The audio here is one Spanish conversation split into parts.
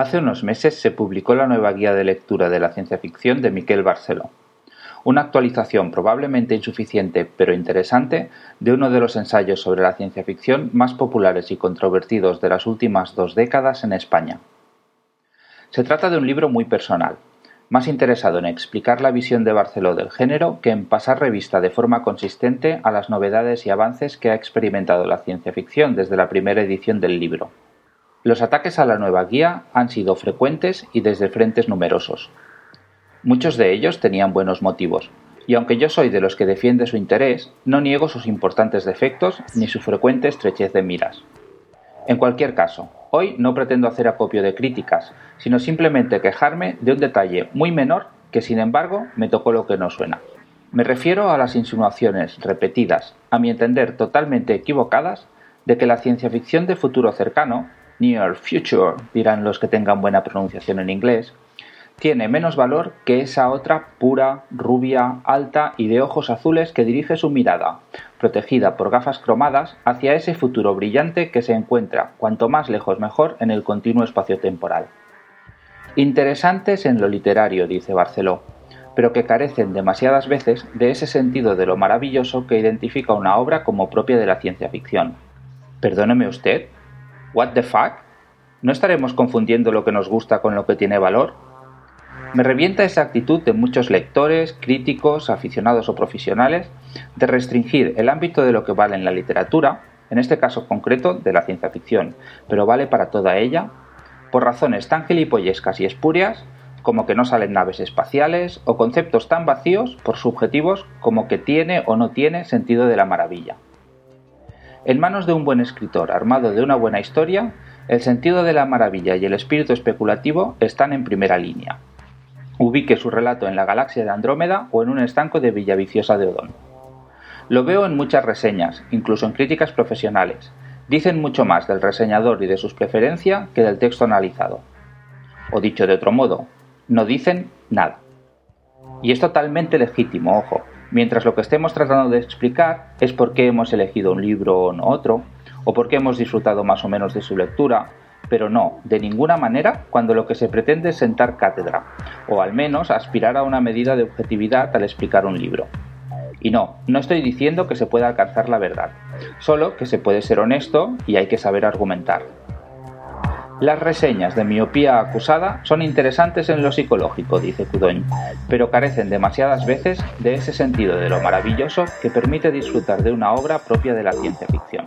Hace unos meses se publicó la nueva guía de lectura de la ciencia ficción de Miquel Barceló, una actualización probablemente insuficiente pero interesante de uno de los ensayos sobre la ciencia ficción más populares y controvertidos de las últimas dos décadas en España. Se trata de un libro muy personal, más interesado en explicar la visión de Barceló del género que en pasar revista de forma consistente a las novedades y avances que ha experimentado la ciencia ficción desde la primera edición del libro. Los ataques a la nueva guía han sido frecuentes y desde frentes numerosos. Muchos de ellos tenían buenos motivos, y aunque yo soy de los que defiende su interés, no niego sus importantes defectos ni su frecuente estrechez de miras. En cualquier caso, hoy no pretendo hacer acopio de críticas, sino simplemente quejarme de un detalle muy menor que sin embargo me tocó lo que no suena. Me refiero a las insinuaciones repetidas, a mi entender totalmente equivocadas, de que la ciencia ficción de futuro cercano Near Future, dirán los que tengan buena pronunciación en inglés, tiene menos valor que esa otra pura, rubia, alta y de ojos azules que dirige su mirada, protegida por gafas cromadas, hacia ese futuro brillante que se encuentra, cuanto más lejos mejor, en el continuo espacio temporal. Interesantes en lo literario, dice Barceló, pero que carecen demasiadas veces de ese sentido de lo maravilloso que identifica una obra como propia de la ciencia ficción. Perdóneme usted, ¿What the fuck? ¿No estaremos confundiendo lo que nos gusta con lo que tiene valor? Me revienta esa actitud de muchos lectores, críticos, aficionados o profesionales de restringir el ámbito de lo que vale en la literatura, en este caso concreto de la ciencia ficción, pero vale para toda ella, por razones tan gilipollescas y espurias como que no salen naves espaciales o conceptos tan vacíos por subjetivos como que tiene o no tiene sentido de la maravilla. En manos de un buen escritor armado de una buena historia, el sentido de la maravilla y el espíritu especulativo están en primera línea. Ubique su relato en la galaxia de Andrómeda o en un estanco de Villaviciosa de Odón. Lo veo en muchas reseñas, incluso en críticas profesionales. Dicen mucho más del reseñador y de sus preferencias que del texto analizado. O dicho de otro modo, no dicen nada. Y es totalmente legítimo, ojo, mientras lo que estemos tratando de explicar es por qué hemos elegido un libro o otro, o por qué hemos disfrutado más o menos de su lectura, pero no, de ninguna manera, cuando lo que se pretende es sentar cátedra, o al menos aspirar a una medida de objetividad al explicar un libro. Y no, no estoy diciendo que se pueda alcanzar la verdad, solo que se puede ser honesto y hay que saber argumentar. Las reseñas de miopía acusada son interesantes en lo psicológico, dice Cudoñ, pero carecen demasiadas veces de ese sentido de lo maravilloso que permite disfrutar de una obra propia de la ciencia ficción.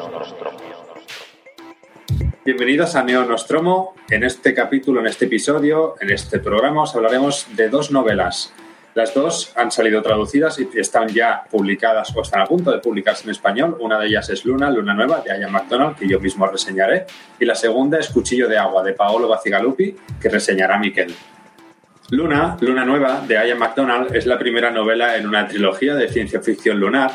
Bienvenidos a Neo Nostromo. En este capítulo, en este episodio, en este programa os hablaremos de dos novelas. Las dos han salido traducidas y están ya publicadas o están a punto de publicarse en español. Una de ellas es Luna, Luna Nueva, de Ian MacDonald, que yo mismo reseñaré. Y la segunda es Cuchillo de Agua, de Paolo Bacigalupi, que reseñará Miquel. Luna, Luna Nueva, de Ian MacDonald, es la primera novela en una trilogía de ciencia ficción lunar,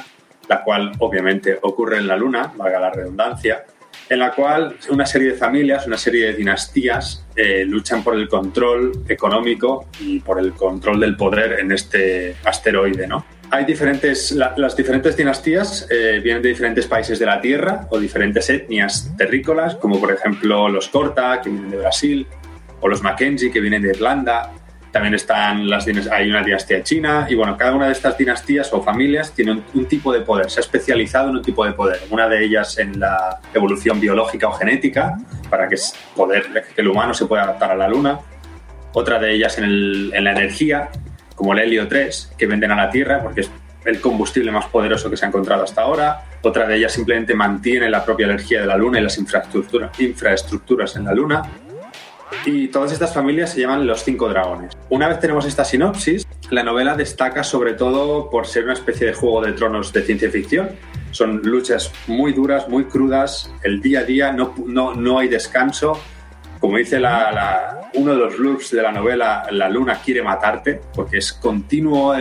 la cual obviamente ocurre en la Luna, valga la redundancia, en la cual una serie de familias, una serie de dinastías eh, luchan por el control económico y por el control del poder en este asteroide, ¿no? Hay diferentes, las diferentes dinastías eh, vienen de diferentes países de la Tierra o diferentes etnias terrícolas, como por ejemplo los Corta, que vienen de Brasil, o los Mackenzie, que vienen de Irlanda, también están las hay una dinastía china y bueno, cada una de estas dinastías o familias tiene un, tipo de poder, se ha especializado en un tipo de poder. Una de ellas en la evolución biológica o genética para que, poder, el humano se pueda adaptar a la luna. Otra de ellas en, la energía, como el helio 3, que venden a la Tierra porque es el combustible más poderoso que se ha encontrado hasta ahora. Otra de ellas simplemente mantiene la propia energía de la Luna y las infraestructuras en la Luna. Y todas estas familias se llaman los cinco dragones. Una vez tenemos esta sinopsis, la novela destaca sobre todo por ser una especie de juego de tronos de ciencia ficción. Son luchas muy duras, muy crudas, el día a día, no, no, no hay descanso. Como dice uno de los loops de la novela, la luna quiere matarte, porque es continuo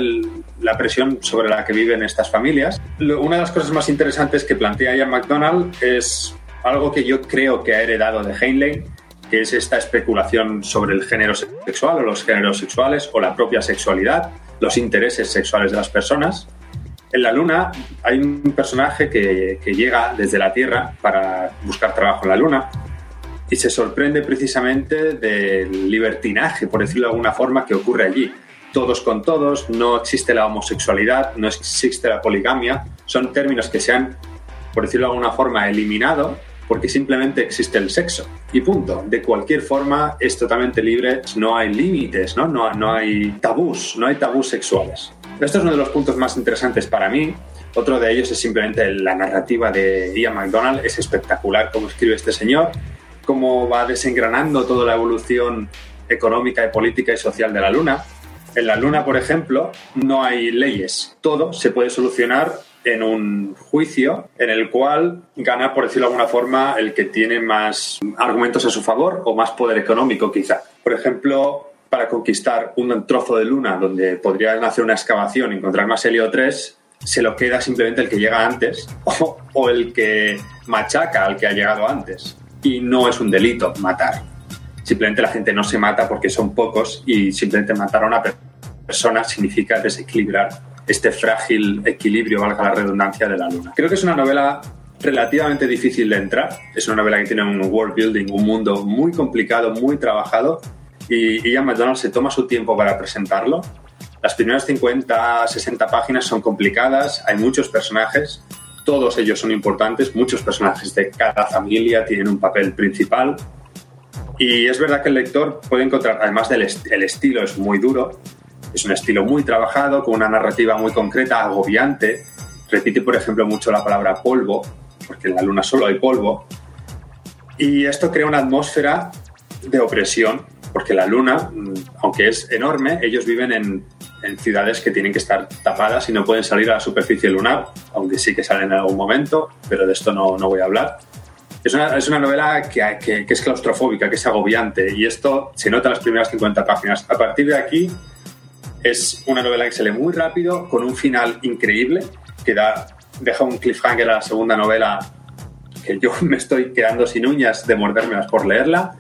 la presión sobre la que viven estas familias. Una de las cosas más interesantes que plantea Ian McDonald es algo que yo creo que ha heredado de Heinlein, que es esta especulación sobre el género sexual o los géneros sexuales o la propia sexualidad, los intereses sexuales de las personas. En la Luna hay un personaje que, que llega desde la Tierra para buscar trabajo en la Luna y se sorprende precisamente del libertinaje, por decirlo de alguna forma, que ocurre allí. Todos con todos, no existe la homosexualidad, no existe la poligamia, son términos que se han, por decirlo de alguna forma, eliminado porque simplemente existe el sexo. Y punto. De cualquier forma es totalmente libre, no hay límites, ¿no? No, no hay tabús, no hay tabús sexuales. Esto es uno de los puntos más interesantes para mí. Otro de ellos es simplemente la narrativa de Ian McDonald. Es espectacular cómo escribe este señor, cómo va desengranando toda la evolución económica y política y social de la Luna. En la Luna, por ejemplo, no hay leyes. Todo se puede solucionar en un juicio en el cual gana, por decirlo de alguna forma, el que tiene más argumentos a su favor o más poder económico, quizá. Por ejemplo, para conquistar un trozo de luna donde podrían hacer una excavación y encontrar más helio 3, se lo queda simplemente el que llega antes o, o el que machaca al que ha llegado antes. Y no es un delito matar. Simplemente la gente no se mata porque son pocos y simplemente matar a una persona significa desequilibrar este frágil equilibrio, valga la redundancia, de la luna. Creo que es una novela relativamente difícil de entrar. Es una novela que tiene un world building, un mundo muy complicado, muy trabajado. Y Ian McDonald se toma su tiempo para presentarlo. Las primeras 50, 60 páginas son complicadas, hay muchos personajes, todos ellos son importantes, muchos personajes de cada familia tienen un papel principal. Y es verdad que el lector puede encontrar, además del el estilo es muy duro, es un estilo muy trabajado, con una narrativa muy concreta, agobiante. Repite, por ejemplo, mucho la palabra polvo, porque en la luna solo hay polvo. Y esto crea una atmósfera de opresión, porque la luna, mm, aunque es enorme, ellos viven en, ciudades que tienen que estar tapadas y no pueden salir a la superficie lunar, aunque sí que salen en algún momento, pero de esto no, no voy a hablar. Es una, es una novela que, que, que, es claustrofóbica, que es agobiante, y esto se nota en las primeras 50 páginas. A partir de aquí es una novela que se lee muy rápido, con un final increíble, que da, deja un cliffhanger a la segunda novela que yo me estoy quedando sin uñas de mordérmelas por leerla.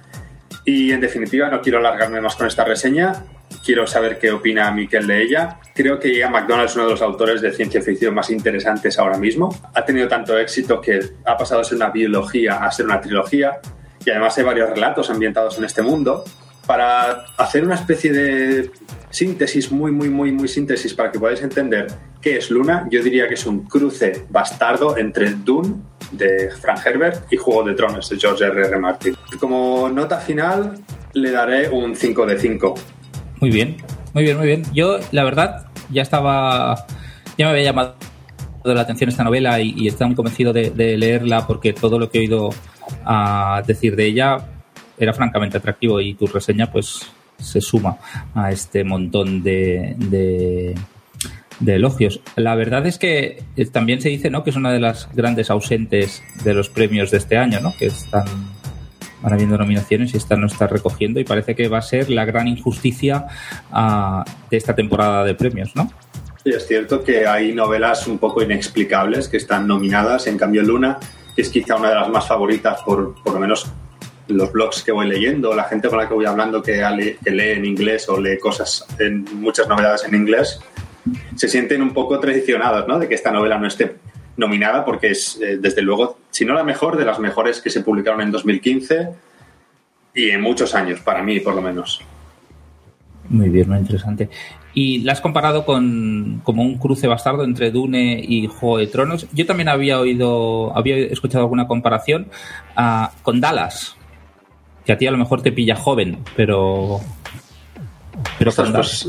Y en definitiva, no quiero alargarme más con esta reseña. Quiero saber qué opina Miquel de ella. Creo que Ian McDonald es uno de los autores de ciencia ficción más interesantes ahora mismo. Ha tenido tanto éxito que ha pasado de ser una biología a ser una trilogía. Y además hay varios relatos ambientados en este mundo. Para hacer una especie de síntesis, muy, muy, muy, muy síntesis para que podáis entender qué es Luna, yo diría que es un cruce bastardo entre Dune de Frank Herbert y Juego de Tronos de George R. R. Martin. Como nota final le daré un 5 de 5. Muy bien, muy bien, muy bien. Yo, la verdad, ya estaba, ya me había llamado la atención esta novela y, estaba muy convencido de, de, leerla porque todo lo que he oído a decir de ella era francamente atractivo y tu reseña pues se suma a este montón de, de, elogios. La verdad es que eh, también se dice ¿no? que es una de las grandes ausentes de los premios de este año, ¿no? que están van habiendo nominaciones y esta no está recogiendo y parece que va a ser la gran injusticia uh, de esta temporada de premios, ¿no? Es cierto que hay novelas un poco inexplicables que están nominadas, en cambio Luna, es quizá una de las más favoritas por, por lo menos los blogs que voy leyendo, la gente con la que voy hablando que, lee en inglés o lee cosas, en muchas novedades en inglés, se sienten un poco traicionados ¿no? de que esta novela no esté nominada porque es, eh, desde luego, si no la mejor, de las mejores que se publicaron en 2015 y en muchos años, para mí por lo menos. Muy bien, muy interesante. Y la has comparado con como un cruce bastardo entre Dune y Juego de Tronos. Yo también había oído, había escuchado alguna comparación uh, con Dallas que a ti a lo mejor te pilla joven, pero. Pero con pues,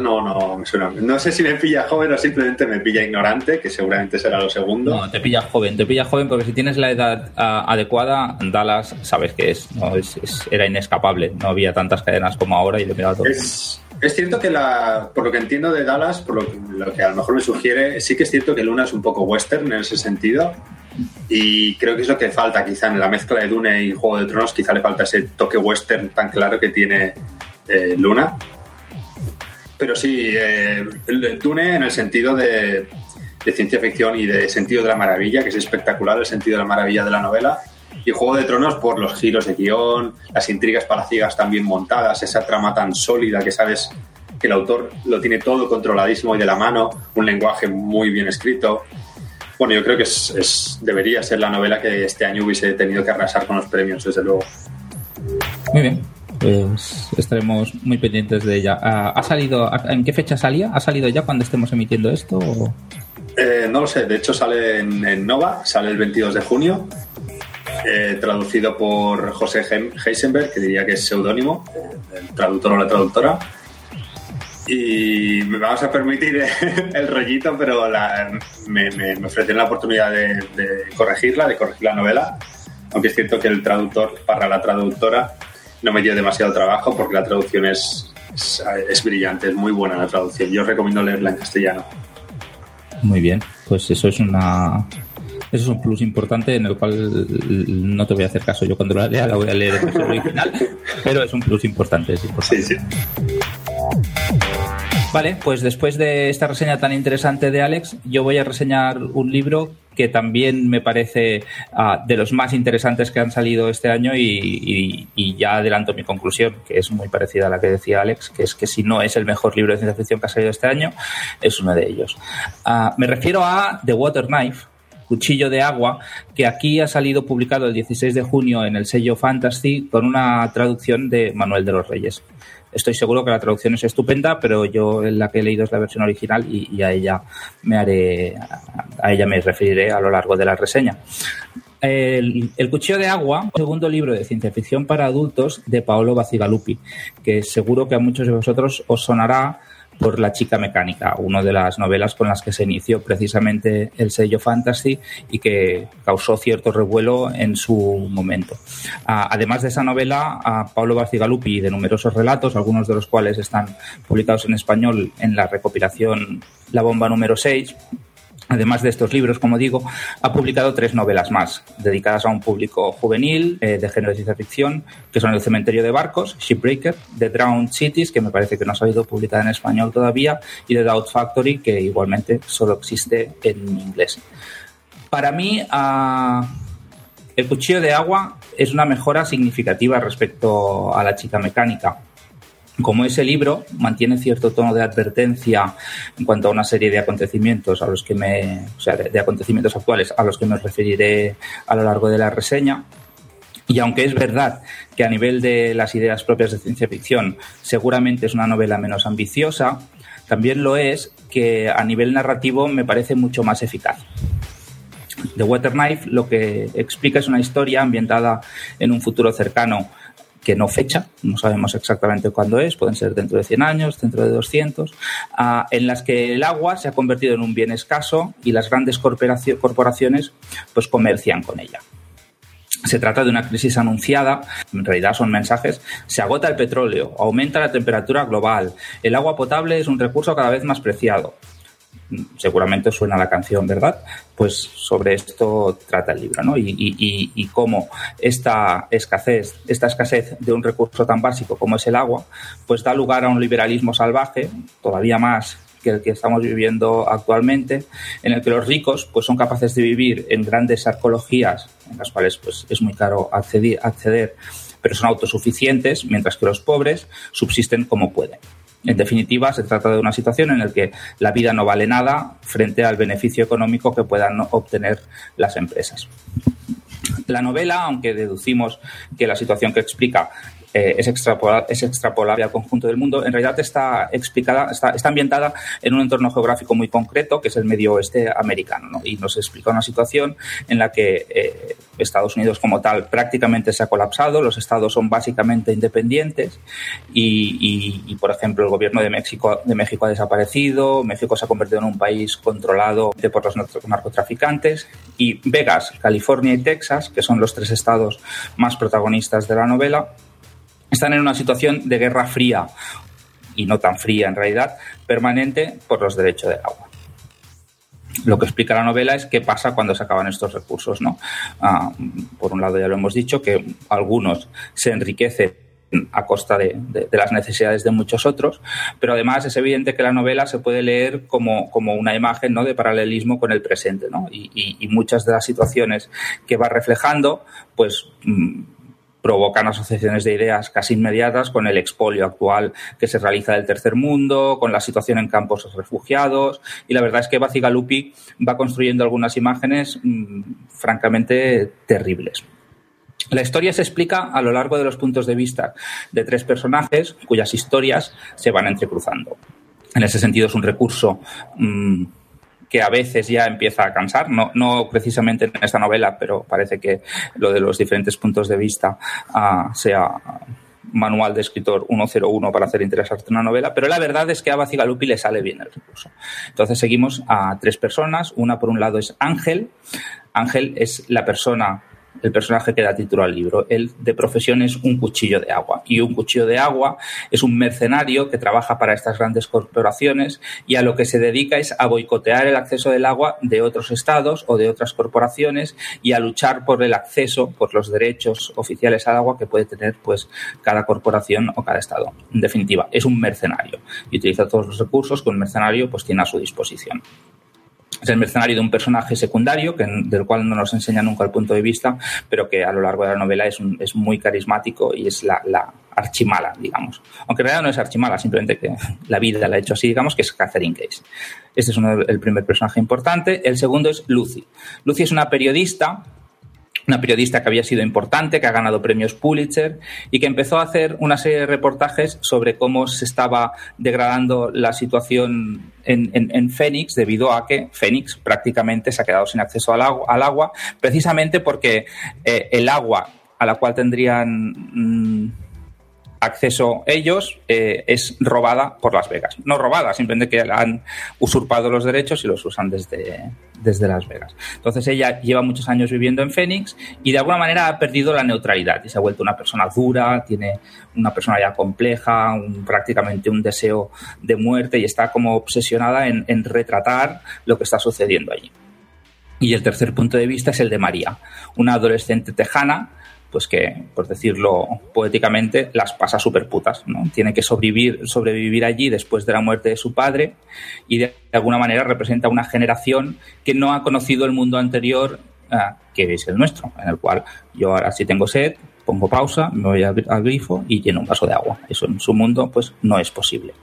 no, no me suena. No sé si me pilla joven o simplemente me pilla ignorante, que seguramente será lo segundo. No, te pilla joven, te pilla joven porque si tienes la edad adecuada, Dallas sabes que es, ¿no? Es, era inescapable. No había tantas cadenas como ahora y le todo. Es, es cierto que la, por lo que entiendo de Dallas, por lo, lo, que a lo mejor me sugiere, sí que es cierto que Luna es un poco western en ese sentido Y creo que es lo que falta, quizá en la mezcla de Dune y Juego de Tronos, quizá le falta ese toque western tan claro que tiene eh, Luna. Pero sí, eh, Dune en el sentido de, de ciencia ficción y de sentido de la maravilla, que es espectacular el sentido de la maravilla de la novela. Y Juego de Tronos por los giros de guion, las intrigas palaciegas tan bien montadas, esa trama tan sólida que sabes que el autor lo tiene todo controladísimo y de la mano, un lenguaje muy bien escrito. Bueno, yo creo que es, debería ser la novela que este año hubiese tenido que arrasar con los premios, desde luego. Muy bien, pues estaremos muy pendientes de ella. Ah, ¿Ha salido, ¿En qué fecha salía? ¿Ha salido ya cuando estemos emitiendo esto? Eh, no lo sé, de hecho sale en, Nova, sale el 22 de junio, eh, traducido por José Heisenberg, que diría que es seudónimo, el traductor o la traductora y me vamos a permitir el rollito, pero me, me, ofrecieron la oportunidad de, corregirla, de corregir la novela, aunque es cierto que el traductor, para la traductora, no me dio demasiado trabajo porque la traducción es, es, brillante, es muy buena la traducción. Yo recomiendo leerla en castellano. Muy bien, pues eso es una, eso es un plus importante en el cual no te voy a hacer caso. Yo cuando la lea la voy a leer en original, pero es un plus importante, es importante. Sí, sí. Vale, pues después de esta reseña tan interesante de Alex, yo voy a reseñar un libro que también me parece ah, de los más interesantes que han salido este año y, ya adelanto mi conclusión, que es muy parecida a la que decía Alex, que es que si no es el mejor libro de ciencia ficción que ha salido este año, es uno de ellos. Ah, me refiero a The Water Knife, Cuchillo de Agua, que aquí ha salido publicado el 16 de junio en el sello Fantasy con una traducción de Manuel de los Reyes. Estoy seguro que la traducción es estupenda, pero yo la que he leído es la versión original y, a ella me haré, a ella me referiré a lo largo de la reseña. El, Cuchillo de Agua, segundo libro de ciencia ficción para adultos de Paolo Bacigalupi, que seguro que a muchos de vosotros os sonará por La chica mecánica, una de las novelas con las que se inició precisamente el sello Fantasy y que causó cierto revuelo en su momento. Ah, además de esa novela, Pablo Barcigalupi de numerosos relatos, algunos de los cuales están publicados en español en la recopilación La bomba número 6, Además de estos libros, como digo, ha publicado tres novelas más, dedicadas a un público juvenil eh, de género de ciencia ficción, que son El cementerio de barcos, Shipbreaker, The Drowned Cities, que me parece que no ha salido publicada en español todavía, y The Doubt Factory, que igualmente solo existe en inglés. Para mí, ah, El cuchillo de agua es una mejora significativa respecto a la chica mecánica como ese libro mantiene cierto tono de advertencia en cuanto a una serie de acontecimientos a los que me, o sea, de, acontecimientos actuales a los que me referiré a lo largo de la reseña. Y aunque es verdad que a nivel de las ideas propias de ciencia ficción seguramente es una novela menos ambiciosa, también lo es que a nivel narrativo me parece mucho más eficaz. The Water Knife lo que explica es una historia ambientada en un futuro cercano que no fecha, no sabemos exactamente cuándo es, pueden ser dentro de 100 años, dentro de 200, ah, en las que el agua se ha convertido en un bien escaso y las grandes corporaciones pues comercian con ella. Se trata de una crisis anunciada, en realidad son mensajes, se agota el petróleo, aumenta la temperatura global, el agua potable es un recurso cada vez más preciado, seguramente suena la canción, ¿verdad? Pues sobre esto trata el libro, ¿no? Y, cómo esta escasez, esta escasez de un recurso tan básico como es el agua, pues da lugar a un liberalismo salvaje, todavía más que el que estamos viviendo actualmente, en el que los ricos pues son capaces de vivir en grandes arqueologías, en las cuales pues es muy caro acceder, acceder pero son autosuficientes, mientras que los pobres subsisten como pueden. En definitiva, se trata de una situación en la que la vida no vale nada frente al beneficio económico que puedan obtener las empresas. La novela, aunque deducimos que la situación que explica eh, es, es extrapolable al conjunto del mundo, en realidad está explicada, está, ambientada en un entorno geográfico muy concreto, que es el medio oeste americano, ¿no? y nos explica una situación en la que eh, Estados Unidos como tal prácticamente se ha colapsado, los estados son básicamente independientes y, y, por ejemplo, el gobierno de México, de México ha desaparecido, México se ha convertido en un país controlado por los narcotraficantes y Vegas, California y Texas, que son los tres estados más protagonistas de la novela, están en una situación de guerra fría, y no tan fría en realidad, permanente por los derechos del agua. lo que explica la novela es qué pasa cuando se acaban estos recursos, ¿no? Ah, por un lado, ya lo hemos dicho, que algunos se enriquecen a costa de, las necesidades de muchos otros, pero además es evidente que la novela se puede leer como, una imagen ¿no? de paralelismo con el presente, ¿no? y, y, muchas de las situaciones que va reflejando, pues mm, provocan asociaciones de ideas casi inmediatas con el expolio actual que se realiza del tercer mundo, con la situación en campos refugiados y la verdad es que Bacigalupi va construyendo algunas imágenes mm, francamente terribles. La historia se explica a lo largo de los puntos de vista de tres personajes cuyas historias se van entrecruzando. En ese sentido es un recurso mm, que a veces ya empieza a cansar, no, no precisamente en esta novela, pero parece que lo de los diferentes puntos de vista uh, sea manual de escritor 101 para hacer interesarte una novela, pero la verdad es que a Bacigalupi le sale bien el recurso. Entonces seguimos a tres personas, una por un lado es Ángel, Ángel es la persona el personaje que da título al libro. Él de profesión es un cuchillo de agua y un cuchillo de agua es un mercenario que trabaja para estas grandes corporaciones y a lo que se dedica es a boicotear el acceso del agua de otros estados o de otras corporaciones y a luchar por el acceso, por los derechos oficiales al agua que puede tener pues cada corporación o cada estado. En definitiva, es un mercenario y utiliza todos los recursos que un mercenario pues tiene a su disposición es el mercenario de un personaje secundario, que, del cual no nos enseña nunca el punto de vista, pero que a lo largo de la novela es, es muy carismático y es la, la, archimala, digamos. Aunque en realidad no es archimala, simplemente que la vida la ha hecho así, digamos, que es Catherine Case. Este es el primer personaje importante. El segundo es Lucy. Lucy es una periodista una periodista que había sido importante, que ha ganado premios Pulitzer y que empezó a hacer una serie de reportajes sobre cómo se estaba degradando la situación en, en, Phoenix debido a que Phoenix prácticamente se ha quedado sin acceso al agua, al agua precisamente porque eh, el agua a la cual tendrían... Mm, acceso ellos eh, es robada por Las Vegas. No robada, simplemente que han usurpado los derechos y los usan desde, desde Las Vegas. Entonces ella lleva muchos años viviendo en Phoenix y de alguna manera ha perdido la neutralidad y se ha vuelto una persona dura, tiene una personalidad compleja, prácticamente un deseo de muerte y está como obsesionada en, en retratar lo que está sucediendo allí. Y el tercer punto de vista es el de María, una adolescente tejana pues que, por decirlo poéticamente, las pasa súper putas, ¿no? Tiene que sobrevivir, sobrevivir allí después de la muerte de su padre y de alguna manera representa una generación que no ha conocido el mundo anterior ah, que es el nuestro, en el cual yo ahora sí tengo sed, pongo pausa, me voy al, grifo y lleno un vaso de agua. Eso en su mundo pues no es posible.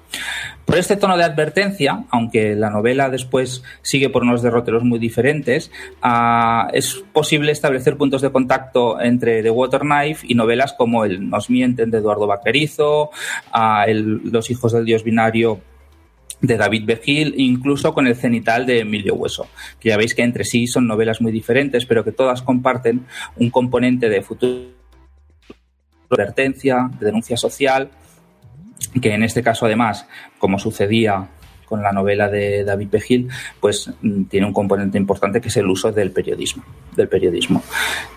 Por este tono de advertencia, aunque la novela después sigue por unos derroteros muy diferentes, ah, es posible establecer puntos de contacto entre The Water Knife y novelas como el Nos mienten de Eduardo Vaquerizo, ah, Los hijos del dios binario de David Begil, incluso con el cenital de Emilio Hueso, que ya veis que entre sí son novelas muy diferentes, pero que todas comparten un componente de futuro advertencia, de denuncia social, que en este caso además, como sucedía con la novela de David Pejil, pues mm, tiene un componente importante que es el uso del periodismo, del periodismo.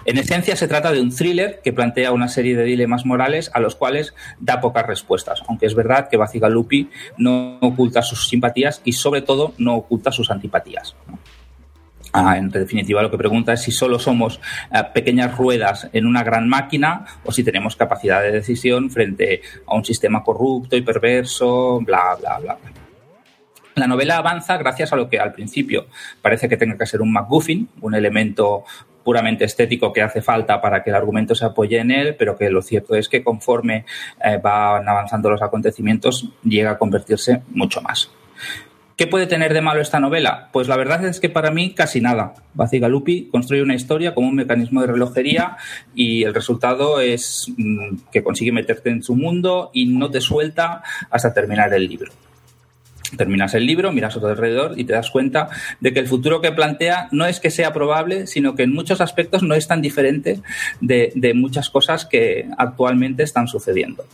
En esencia se trata de un thriller que plantea una serie de dilemas morales a los cuales da pocas respuestas, aunque es verdad que Bacigalupi no oculta sus simpatías y sobre todo no oculta sus antipatías. Ah, en definitiva, lo que pregunta es si solo somos eh, pequeñas ruedas en una gran máquina o si tenemos capacidad de decisión frente a un sistema corrupto y perverso, bla, bla, bla. La novela avanza gracias a lo que al principio parece que tenga que ser un MacGuffin, un elemento puramente estético que hace falta para que el argumento se apoye en él, pero que lo cierto es que conforme eh, van avanzando los acontecimientos llega a convertirse mucho más. ¿Qué puede tener de malo esta novela? Pues la verdad es que para mí casi nada. Bacigalupi construye una historia como un mecanismo de relojería y el resultado es mm, que consigue meterte en su mundo y no te suelta hasta terminar el libro. Terminas el libro, miras a tu alrededor y te das cuenta de que el futuro que plantea no es que sea probable, sino que en muchos aspectos no es tan diferente de, de muchas cosas que actualmente están sucediendo.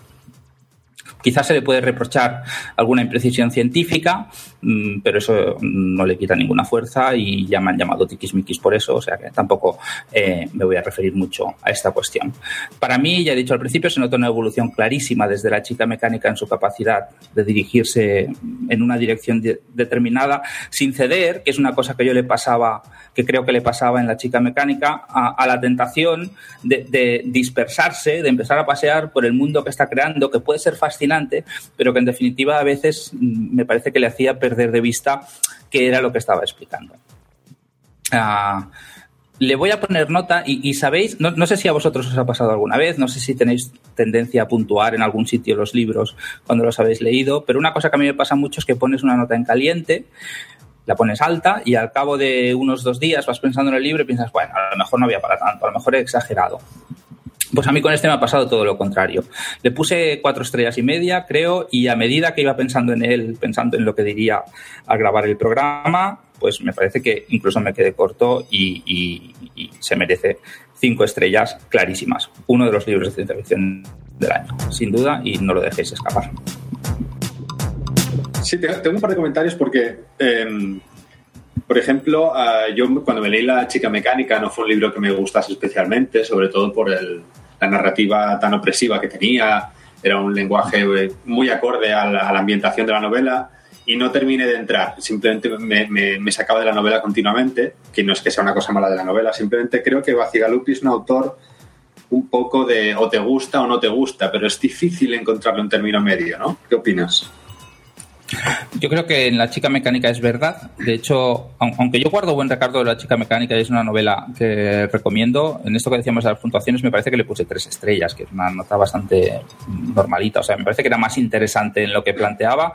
Quizás se le puede reprochar alguna imprecisión científica, mm, pero eso no le quita ninguna fuerza y ya me han llamado tiquismiquis por eso, o sea que tampoco eh, me voy a referir mucho a esta cuestión. Para mí, ya he dicho al principio, se nota una evolución clarísima desde la chica mecánica en su capacidad de dirigirse en una dirección determinada sin ceder, que es una cosa que yo le pasaba, que creo que le pasaba en la chica mecánica, a, la tentación de, de dispersarse, de empezar a pasear por el mundo que está creando, que puede ser fascinante, pero que en definitiva a veces mm, me parece que le hacía perder de vista qué era lo que estaba explicando. Ah, le voy a poner nota y, sabéis, no, sé si a vosotros os ha pasado alguna vez, no sé si tenéis tendencia a puntuar en algún sitio los libros cuando los habéis leído, pero una cosa que a mí me pasa mucho es que pones una nota en caliente, la pones alta y al cabo de unos dos días vas pensando en el libro y piensas, bueno, a lo mejor no había para tanto, a lo mejor he exagerado. Pues a mí con este me ha pasado todo lo contrario. Le puse cuatro estrellas y media, creo, y a medida que iba pensando en él, pensando en lo que diría al grabar el programa, pues me parece que incluso me quedé corto y, se merece cinco estrellas clarísimas. Uno de los libros de ciencia del año, sin duda, y no lo dejéis escapar. Sí, tengo un par de comentarios porque, em, por ejemplo, ah, yo cuando me leí La chica mecánica no fue un libro que me gustase especialmente, sobre todo por la narrativa tan opresiva que tenía, era un lenguaje eh, muy acorde a la ambientación de la novela y no terminé de entrar. Simplemente me, me, sacaba de la novela continuamente, que no es que sea una cosa mala de la novela, simplemente creo que Bacigalupi es un autor un poco de o te gusta o no te gusta, pero es difícil encontrarle un término medio, ¿no? ¿Qué opinas? Yo creo que en La chica mecánica es verdad. De hecho, aunque yo guardo buen recuerdo de La chica mecánica y es una novela que recomiendo, en esto que decíamos de las puntuaciones me parece que le puse tres estrellas, que es una nota bastante normalita. O sea, me parece que era más interesante en lo que planteaba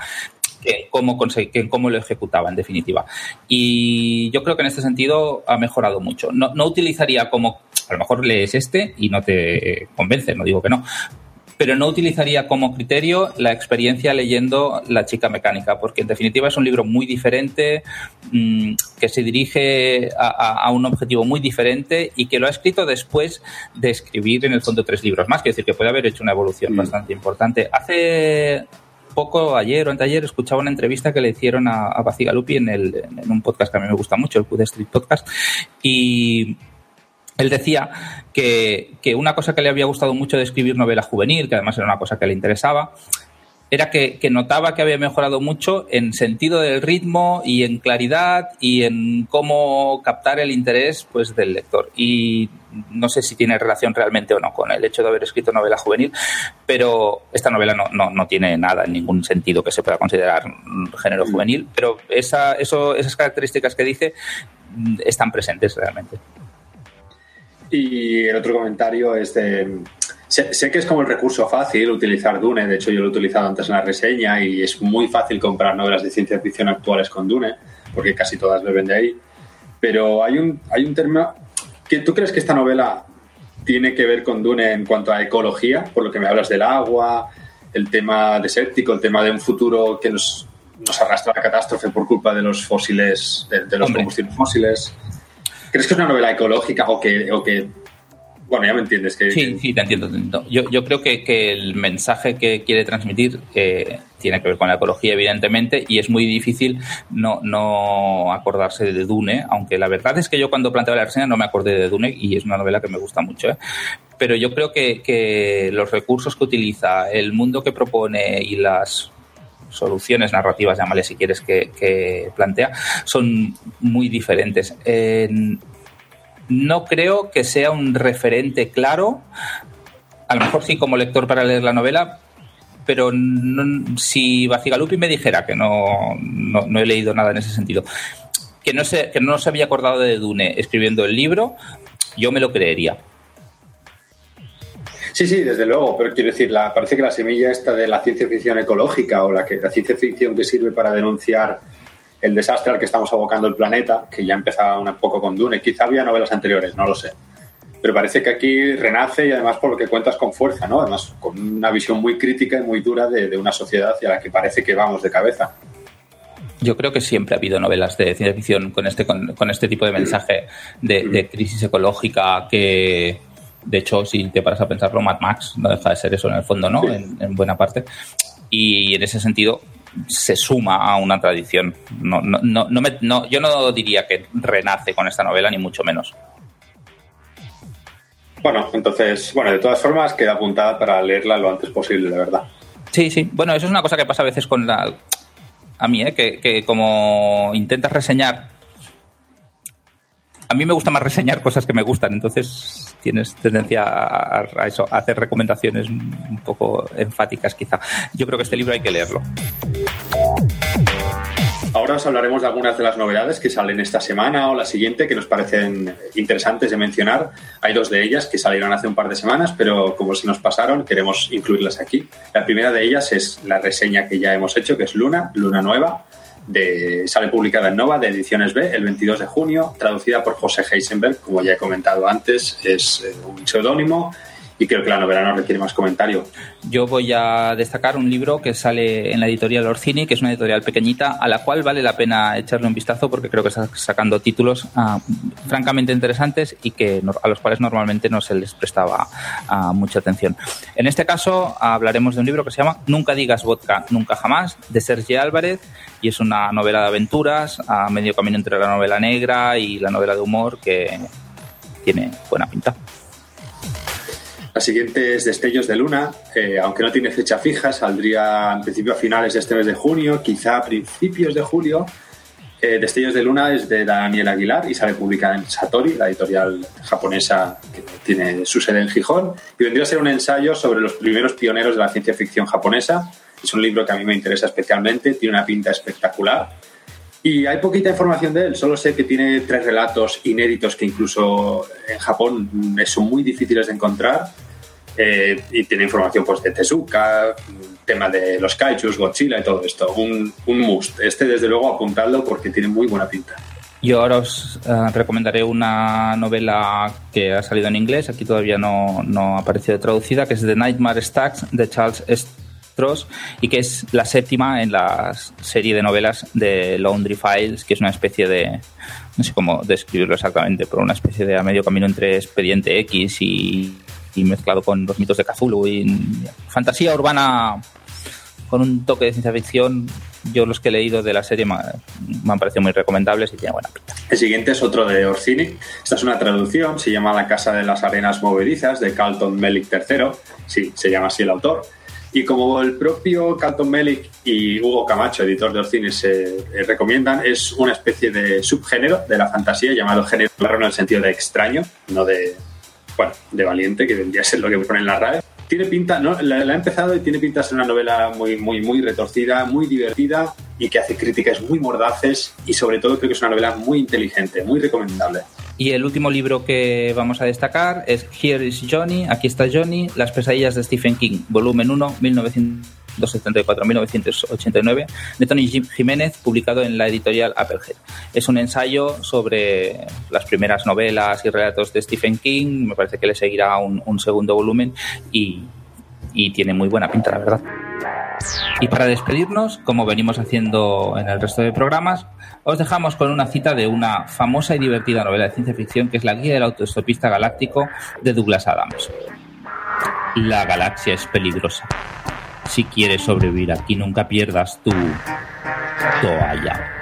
que cómo, que cómo lo ejecutaba, en definitiva. Y yo creo que en este sentido ha mejorado mucho. No, no utilizaría como, a lo mejor lees este y no te convence, no digo que no, pero no utilizaría como criterio la experiencia leyendo La chica mecánica, porque en definitiva es un libro muy diferente, mm, que se dirige a, a, un objetivo muy diferente y que lo ha escrito después de escribir en el fondo tres libros más, quiere decir que puede haber hecho una evolución mm. bastante importante. Hace poco, ayer o anteayer, escuchaba una entrevista que le hicieron a, a Bacigalupi en, el, en un podcast que a mí me gusta mucho, el Q Street Podcast, y él decía que, una cosa que le había gustado mucho de escribir novela juvenil, que además era una cosa que le interesaba, era que, notaba que había mejorado mucho en sentido del ritmo y en claridad y en cómo captar el interés pues, del lector. Y no sé si tiene relación realmente o no con el hecho de haber escrito novela juvenil, pero esta novela no, no, tiene nada en ningún sentido que se pueda considerar género mm. juvenil, pero esas características que dice mm, están presentes realmente. Y el otro comentario es de Sé, que es como el recurso fácil utilizar Dune, de hecho yo lo he utilizado antes en la reseña y es muy fácil comprar novelas de ciencia ficción actuales con Dune, porque casi todas beben de ahí. Pero hay un, hay un término... que ¿Tú crees que esta novela tiene que ver con Dune en cuanto a ecología? Por lo que me hablas del agua, el tema desértico, el tema de un futuro que nos, nos arrastra a la catástrofe por culpa de los fósiles, de, los combustibles fósiles. ¿Crees que es una novela ecológica o que, o que bueno, ya me entiendes. Que, sí, sí, te entiendo. Yo, yo creo que, que, el mensaje que quiere transmitir eh, tiene que ver con la ecología, evidentemente, y es muy difícil no, no acordarse de Dune, aunque la verdad es que yo cuando planteaba la reseña no me acordé de Dune y es una novela que me gusta mucho. ¿eh? Pero yo creo que, que los recursos que utiliza, el mundo que propone y las soluciones narrativas, llámale si quieres, que, que, plantea, son muy diferentes. En, no creo que sea un referente claro. A lo mejor sí como lector para leer la novela, pero si Bacigalupi me dijera que no, no, he leído nada en ese sentido, que no, se, que no se había acordado de Dune escribiendo el libro, yo me lo creería. Sí, sí, desde luego, pero quiero decir, la, parece que la semilla esta de la ciencia ficción ecológica o la, que, la ciencia ficción que sirve para denunciar el desastre al que estamos abocando el planeta, que ya empezaba un poco con Dune. Quizá había novelas anteriores, no lo sé. Pero parece que aquí renace y además por lo que cuentas con fuerza, ¿no? Además con una visión muy crítica y muy dura de, una sociedad hacia la que parece que vamos de cabeza. Yo creo que siempre ha habido novelas de ciencia ficción con este, con, este tipo de mensaje de, crisis ecológica que, De hecho, si te paras a pensarlo, Mad Max no deja de ser eso en el fondo, ¿no? En, buena parte. Y en ese sentido se suma a una tradición. No, no, no, no, yo no diría que renace con esta novela, ni mucho menos. Bueno, entonces, bueno, de todas formas queda apuntada para leerla lo antes posible, de verdad. Sí, sí. Bueno, eso es una cosa que pasa a veces con la... A mí, ¿eh? que, que como intentas reseñar a mí me gusta más reseñar cosas que me gustan, entonces tienes tendencia a, eso, a hacer recomendaciones un poco enfáticas quizá. Yo creo que este libro hay que leerlo. Ahora os hablaremos de algunas de las novedades que salen esta semana o la siguiente que nos parecen interesantes de mencionar. Hay dos de ellas que salieron hace un par de semanas, pero como se nos pasaron, queremos incluirlas aquí. La primera de ellas es la reseña que ya hemos hecho, que es Luna, Luna Nueva, de, sale publicada en Nova de Ediciones B el 22 de junio, traducida por José Heisenberg, como ya he comentado antes, es eh, un seudónimo y creo que la novela no requiere más comentario. Yo voy a destacar un libro que sale en la editorial Orcini, que es una editorial pequeñita, a la cual vale la pena echarle un vistazo porque creo que está sacando títulos ah, francamente interesantes y que a los cuales normalmente no se les prestaba ah, mucha atención. En este caso hablaremos de un libro que se llama Nunca digas vodka, nunca jamás, de Sergi Álvarez, y es una novela de aventuras a medio camino entre la novela negra y la novela de humor que tiene buena pinta. La siguiente es Destellos de Luna, eh, aunque no tiene fecha fija, saldría en principio a finales de este mes de junio, quizá a principios de julio. Eh, Destellos de Luna es de Daniel Aguilar y sale publicada en Satori, la editorial japonesa que tiene su sede en Gijón, y vendría a ser un ensayo sobre los primeros pioneros de la ciencia ficción japonesa. Es un libro que a mí me interesa especialmente, tiene una pinta espectacular. Y hay poquita información de él, solo sé que tiene tres relatos inéditos que incluso en Japón son muy difíciles de encontrar. Eh, y tiene información pues, de Tezuka, tema de los kaijus, Godzilla y todo esto. Un, un must. Este, desde luego, apuntadlo porque tiene muy buena pinta. Yo ahora os eh, recomendaré una novela que ha salido en inglés, aquí todavía no, no ha aparecido traducida, que es The Nightmare Stacks de Charles Y que es la séptima en la serie de novelas de Laundry Files, que es una especie de, no sé cómo describirlo exactamente, pero una especie de a medio camino entre Expediente X y y mezclado con los mitos de Cthulhu y fantasía urbana con un toque de ciencia ficción. Yo los que he leído de la serie me, han parecido muy recomendables y tiene buena pinta. El siguiente es otro de Orsini. Esta es una traducción, se llama La Casa de las Arenas Movedizas de Carlton Melick III. Sí, se llama así el autor. Y como el propio Carlton Melick y Hugo Camacho, editor de Orcini, se eh, recomiendan, es una especie de subgénero de la fantasía llamado género raro en el sentido de extraño, no de, bueno, de valiente, que vendría a ser lo que pone en la. Tiene pinta, ¿no? La, ha empezado y tiene pinta de ser una novela muy, muy, muy retorcida, muy divertida y que hace críticas muy mordaces y sobre todo creo que es una novela muy inteligente, muy recomendable. Y el último libro que vamos a destacar es Here is Johnny, aquí está Johnny, Las pesadillas de Stephen King, volumen 1, 1974-1989, de Tony Jiménez, publicado en la editorial Applehead. Es un ensayo sobre las primeras novelas y relatos de Stephen King, me parece que le seguirá un, un segundo volumen y, y tiene muy buena pinta, la verdad. Y para despedirnos, como venimos haciendo en el resto de programas, os dejamos con una cita de una famosa y divertida novela de ciencia ficción que es La Guía del Autoestopista Galáctico de Douglas Adams. La galaxia es peligrosa. Si quieres sobrevivir aquí, nunca pierdas tu toalla.